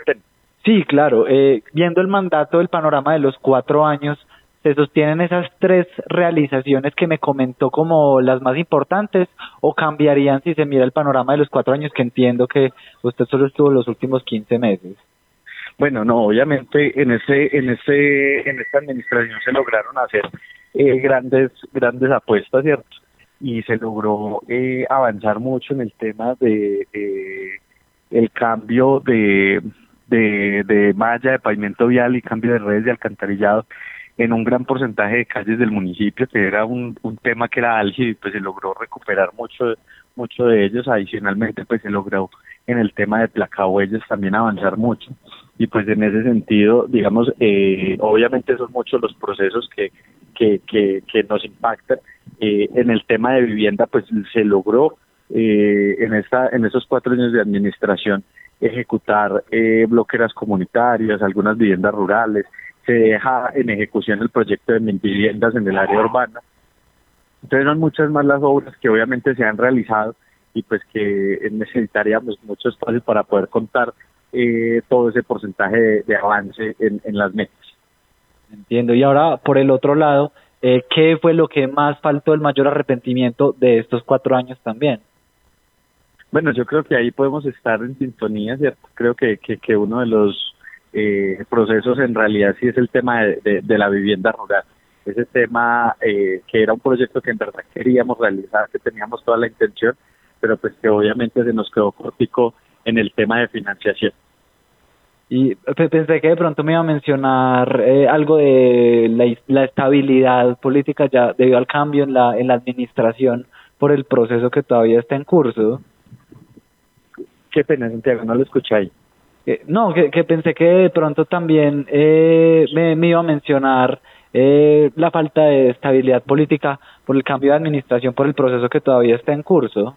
Sí, claro. Eh, viendo el mandato del panorama de los cuatro años, ¿se sostienen esas tres realizaciones que me comentó como las más importantes o cambiarían si se mira el panorama de los cuatro años que entiendo que usted solo estuvo los últimos 15 meses? Bueno, no, obviamente en ese, en ese, en esta administración se lograron hacer eh, grandes, grandes apuestas, ¿cierto? Y se logró eh, avanzar mucho en el tema de el cambio de, de, de malla de pavimento vial y cambio de redes de alcantarillado en un gran porcentaje de calles del municipio, que era un, un tema que era álgido y pues se logró recuperar mucho, mucho de ellos. Adicionalmente, pues se logró en el tema de placahuellas también avanzar mucho. Y pues en ese sentido, digamos, eh, obviamente son muchos los procesos que, que, que nos impactan. Eh, en el tema de vivienda, pues se logró eh, en, esta, en esos cuatro años de administración ejecutar eh, bloqueras comunitarias, algunas viviendas rurales, se deja en ejecución el proyecto de viviendas en el área urbana. Entonces son muchas más las obras que obviamente se han realizado y pues que necesitaríamos mucho espacio para poder contar eh, todo ese porcentaje de, de avance en, en, las metas. Entiendo. Y ahora, por el otro lado, eh, ¿qué fue lo que más faltó el mayor arrepentimiento de estos cuatro años también? Bueno, yo creo que ahí podemos estar en sintonía, ¿cierto? Creo que, que, uno de los eh, procesos en realidad sí es el tema de la vivienda rural. Ese tema eh, que era un proyecto que en verdad queríamos realizar, que teníamos toda la intención, pero pues que obviamente se nos quedó cortico en el tema de financiación. Y pensé que de pronto me iba a mencionar eh, algo de la, la, estabilidad política ya debido al cambio en la, en la administración por el proceso que todavía está en curso. Qué pena, Santiago, no lo escuché ahí. Eh, no, que, que, pensé que de pronto también eh, me, me, iba a mencionar eh, la falta de estabilidad política por el cambio de administración, por el proceso que todavía está en curso.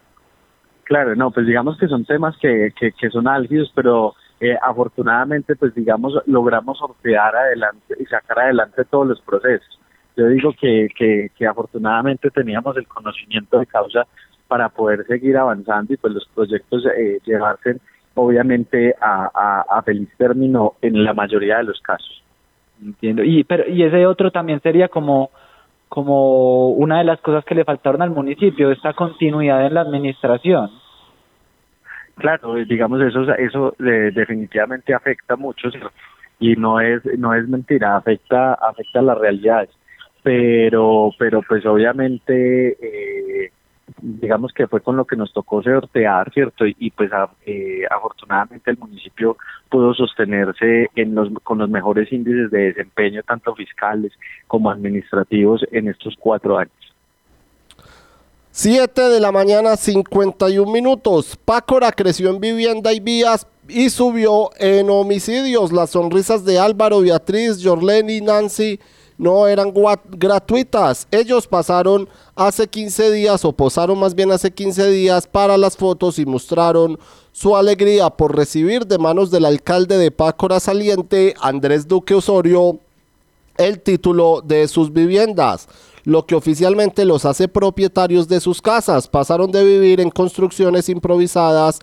Claro, no, pues digamos que son temas que, que, que son álgidos, pero eh, afortunadamente, pues digamos, logramos sortear adelante y sacar adelante todos los procesos. Yo digo que, que, que afortunadamente teníamos el conocimiento de causa para poder seguir avanzando y pues los proyectos eh, llevarse obviamente a, a, a feliz término en la mayoría de los casos. Entiendo. Y pero y ese otro también sería como como una de las cosas que le faltaron al municipio, esta continuidad en la administración. Claro, digamos eso eso eh, definitivamente afecta mucho y no es no es mentira, afecta afecta las realidades, pero pero pues obviamente eh, digamos que fue con lo que nos tocó sortear, ¿cierto? Y, pues eh, afortunadamente el municipio pudo sostenerse en los, con los mejores índices de desempeño, tanto fiscales como administrativos, en estos cuatro años. 7 de la mañana, 51 minutos. Pácora creció en vivienda y vías y subió en homicidios. Las sonrisas de Álvaro, Beatriz, Jorlene y Nancy no eran gratuitas. Ellos pasaron hace 15 días o posaron más bien hace 15 días para las fotos y mostraron su alegría por recibir de manos del alcalde de Pácora Saliente, Andrés Duque Osorio, el título de sus viviendas, lo que oficialmente los hace propietarios de sus casas. Pasaron de vivir en construcciones improvisadas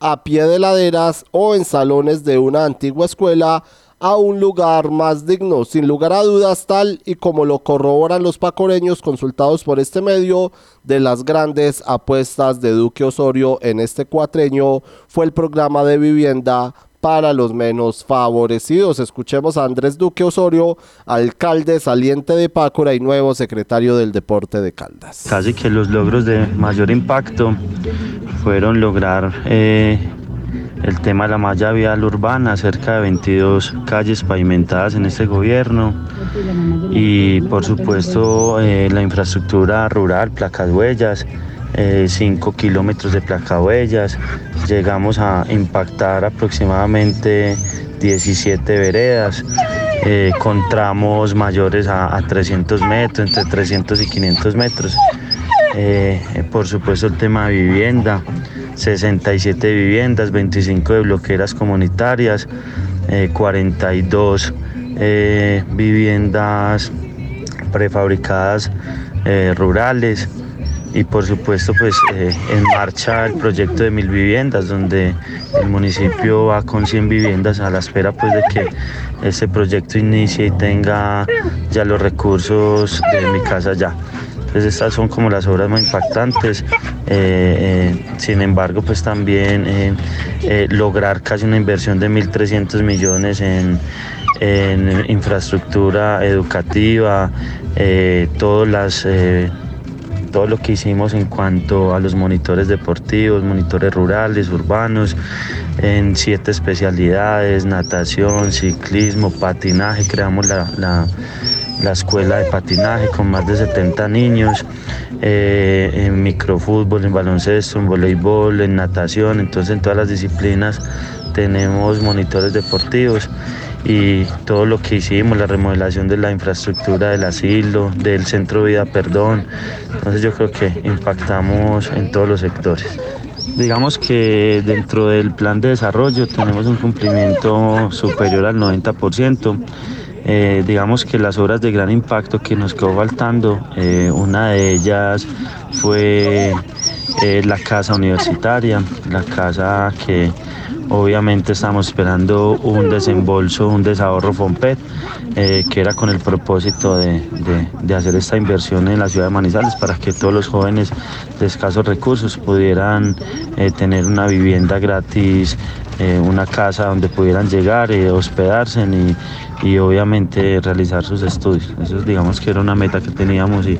a pie de laderas o en salones de una antigua escuela a un lugar más digno. Sin lugar a dudas, tal y como lo corroboran los pacoreños consultados por este medio, de las grandes apuestas de Duque Osorio en este cuatreño fue el programa de vivienda para los menos favorecidos. Escuchemos a Andrés Duque Osorio, alcalde saliente de Pácora y nuevo secretario del Deporte de Caldas. Casi que los logros de mayor impacto fueron lograr eh, el tema de la malla vial urbana, cerca de 22 calles pavimentadas en este gobierno y por supuesto eh, la infraestructura rural, placas huellas 5 kilómetros de placahuellas, llegamos a impactar aproximadamente 17 veredas, eh, con tramos mayores a, 300 metros, entre 300 y 500 metros. Eh, por supuesto el tema de vivienda, 67 viviendas, 25 de bloqueras comunitarias, 42 eh, viviendas prefabricadas rurales, y por supuesto pues eh, en marcha el proyecto de mil viviendas donde el municipio va con 100 viviendas a la espera pues de que ese proyecto inicie y tenga ya los recursos de mi casa ya. Entonces estas son como las obras más impactantes. Eh, eh, sin embargo, pues también lograr casi una inversión de 1.300 millones en, en infraestructura educativa, todas las todo lo que hicimos en cuanto a los monitores deportivos, monitores rurales, urbanos, en siete especialidades, natación, ciclismo, patinaje, creamos la, escuela de patinaje con más de 70 niños, eh, en microfútbol, en baloncesto, en voleibol, en natación, entonces en todas las disciplinas tenemos monitores deportivos y todo lo que hicimos, la remodelación de la infraestructura del asilo, del centro de vida perdón. Entonces yo creo que impactamos en todos los sectores. Digamos que dentro del plan de desarrollo tenemos un cumplimiento superior al 90%. Eh, digamos que las obras de gran impacto que nos quedó faltando, eh, una de ellas fue eh, la casa universitaria, la casa que Obviamente estamos esperando un desembolso, un desahorro FOMPET, eh, que era con el propósito de, hacer esta inversión en la ciudad de Manizales para que todos los jóvenes de escasos recursos pudieran eh, tener una vivienda gratis, eh, una casa donde pudieran llegar, y hospedarse y, y obviamente realizar sus estudios. Eso digamos que era una meta que teníamos y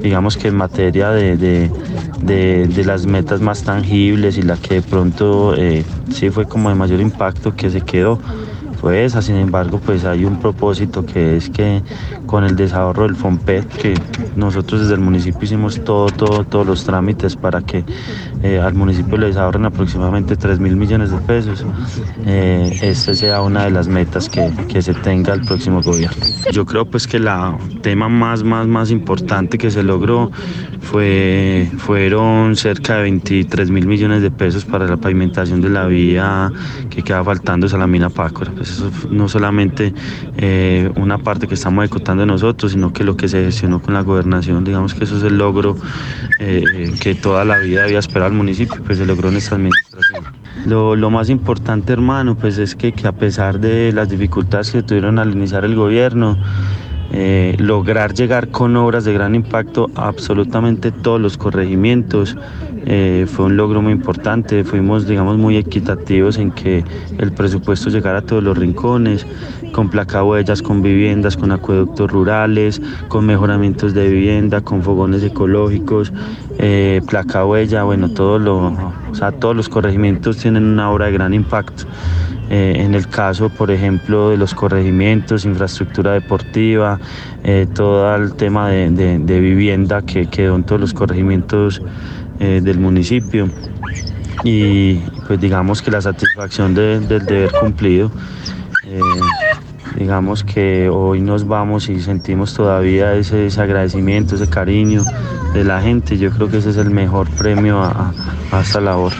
digamos que en materia de, de, las metas más tangibles y la que de pronto eh, sí fue como de mayor impacto que se quedó fue esa, sin embargo pues hay un propósito que es que con el desahorro del FOMPET, que nosotros desde el municipio hicimos todo, todo, todos los trámites para que eh, al municipio le desahorren aproximadamente 3 mil millones de pesos, eh, esta sea una de las metas que, que, se tenga el próximo gobierno. Yo creo pues que la tema más, más, más importante que se logró fue, fueron cerca de 23 mil millones de pesos para la pavimentación de la vía que queda faltando Salamina Pácora. Pues eso no solamente eh, una parte que estamos ejecutando nosotros, sino que lo que se gestionó con la gobernación, digamos que eso es el logro eh, que toda la vida había esperado el municipio, pues se logró en esta administración. Lo, más importante, hermano, pues es que, que a pesar de las dificultades que tuvieron al iniciar el gobierno, eh, lograr llegar con obras de gran impacto a absolutamente todos los corregimientos. Eh, fue un logro muy importante, fuimos digamos muy equitativos en que el presupuesto llegara a todos los rincones, con placahuellas, con viviendas, con acueductos rurales, con mejoramientos de vivienda, con fogones ecológicos, eh, placahuella, bueno, todo lo, o sea, todos los corregimientos tienen una obra de gran impacto. Eh, en el caso, por ejemplo, de los corregimientos, infraestructura deportiva, eh, todo el tema de, vivienda que quedó en todos los corregimientos eh, del municipio. Y pues digamos que la satisfacción del deber cumplido, digamos que hoy nos vamos y sentimos todavía ese, agradecimiento, ese cariño de la gente. Yo creo que ese es el mejor premio a, a esta labor.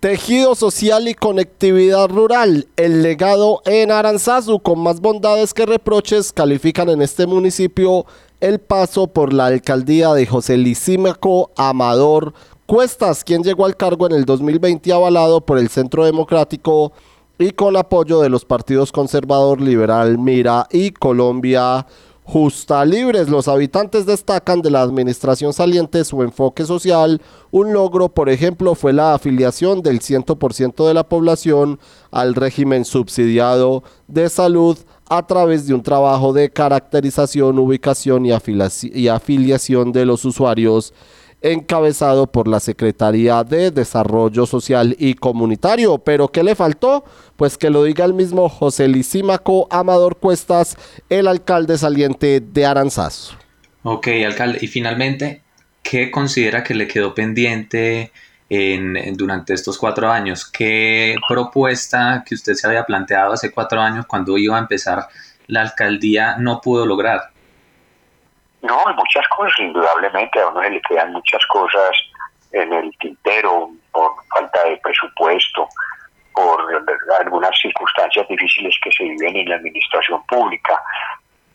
Tejido social y conectividad rural. El legado en Aranzazu, con más bondades que reproches, califican en este municipio el paso por la alcaldía de José Lisímaco Amador Cuestas, quien llegó al cargo en el 2020 avalado por el Centro Democrático y con apoyo de los partidos conservador, liberal, Mira y Colombia Justa Libres. Los habitantes destacan de la administración saliente su enfoque social. Un logro, por ejemplo, fue la afiliación del 100% de la población al régimen subsidiado de salud a través de un trabajo de caracterización, ubicación y afiliación de los usuarios encabezado por la Secretaría de Desarrollo Social y Comunitario. Pero ¿qué le faltó? Pues que lo diga el mismo José Lisímaco Amador Cuestas, el alcalde saliente de Aranzazo. Ok, alcalde. Y finalmente, ¿qué considera que le quedó pendiente en, durante estos cuatro años? ¿Qué propuesta que usted se había planteado hace cuatro años cuando iba a empezar la alcaldía no pudo lograr? No, muchas cosas, indudablemente, a uno se le quedan muchas cosas en el tintero por falta de presupuesto, por algunas circunstancias difíciles que se viven en la administración pública,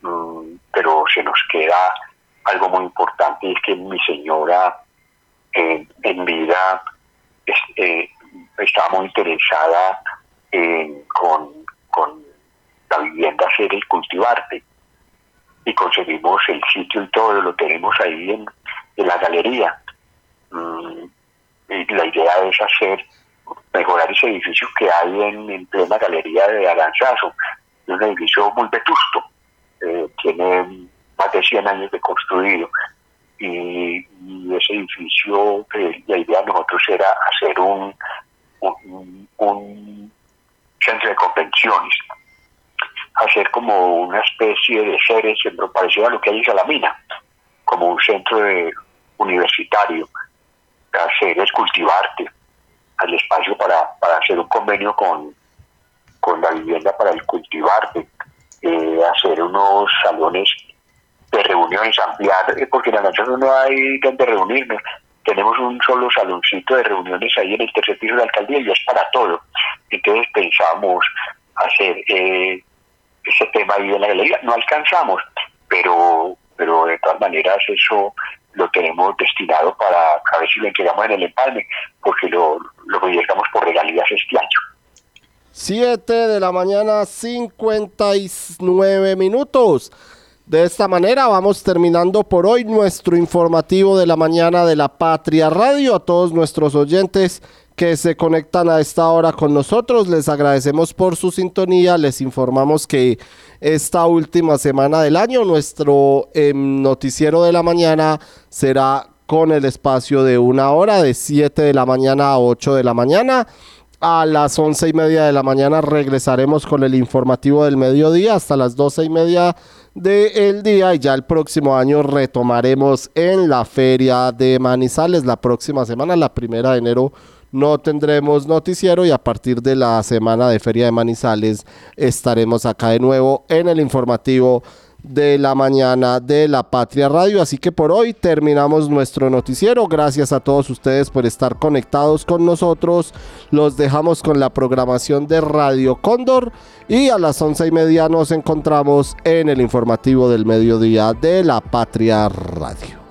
mm, pero se nos queda algo muy importante y es que mi señora en vida eh, estaba muy interesada en, con, con la vivienda ser el cultivarte y conseguimos el sitio y todo, lo tenemos ahí en, la galería. Mm, y la idea es hacer, mejorar ese edificio que hay en, plena galería de Aranzazo. Es un edificio muy vetusto, eh, tiene más de 100 años de construido. Y, ese edificio, eh, la idea de nosotros era hacer un, un centro de convenciones hacer como una especie de seres parecido a lo que hay en Salamina, como un centro universitario, hacer es cultivarte, al espacio para, para hacer un convenio con, con la vivienda para el cultivarte, eh, hacer unos salones de reuniones, ampliar, eh, porque en la noche no hay donde reunirnos, tenemos un solo saloncito de reuniones ahí en el tercer piso de la alcaldía y es para todo. Entonces pensamos hacer eh, ese tema ahí en la galería. No alcanzamos, pero, pero de todas maneras eso lo tenemos destinado para a ver si lo entregamos en el empalme, porque lo, lo proyectamos por regalías este año. 7 de la mañana, 59 minutos. De esta manera vamos terminando por hoy nuestro informativo de la mañana de la Patria Radio. A todos nuestros oyentes que se conectan a esta hora con nosotros. Les agradecemos por su sintonía. Les informamos que esta última semana del año nuestro em, noticiero de la mañana será con el espacio de una hora, de 7 de la mañana a 8 de la mañana. A las once y media de la mañana regresaremos con el informativo del mediodía hasta las doce y media del día y ya el próximo año retomaremos en la feria de Manizales la próxima semana, la primera de enero no tendremos noticiero y a partir de la semana de Feria de Manizales estaremos acá de nuevo en el informativo de la mañana de la Patria Radio. Así que por hoy terminamos nuestro noticiero. Gracias a todos ustedes por estar conectados con nosotros. Los dejamos con la programación de Radio Cóndor y a las once y media nos encontramos en el informativo del mediodía de la Patria Radio.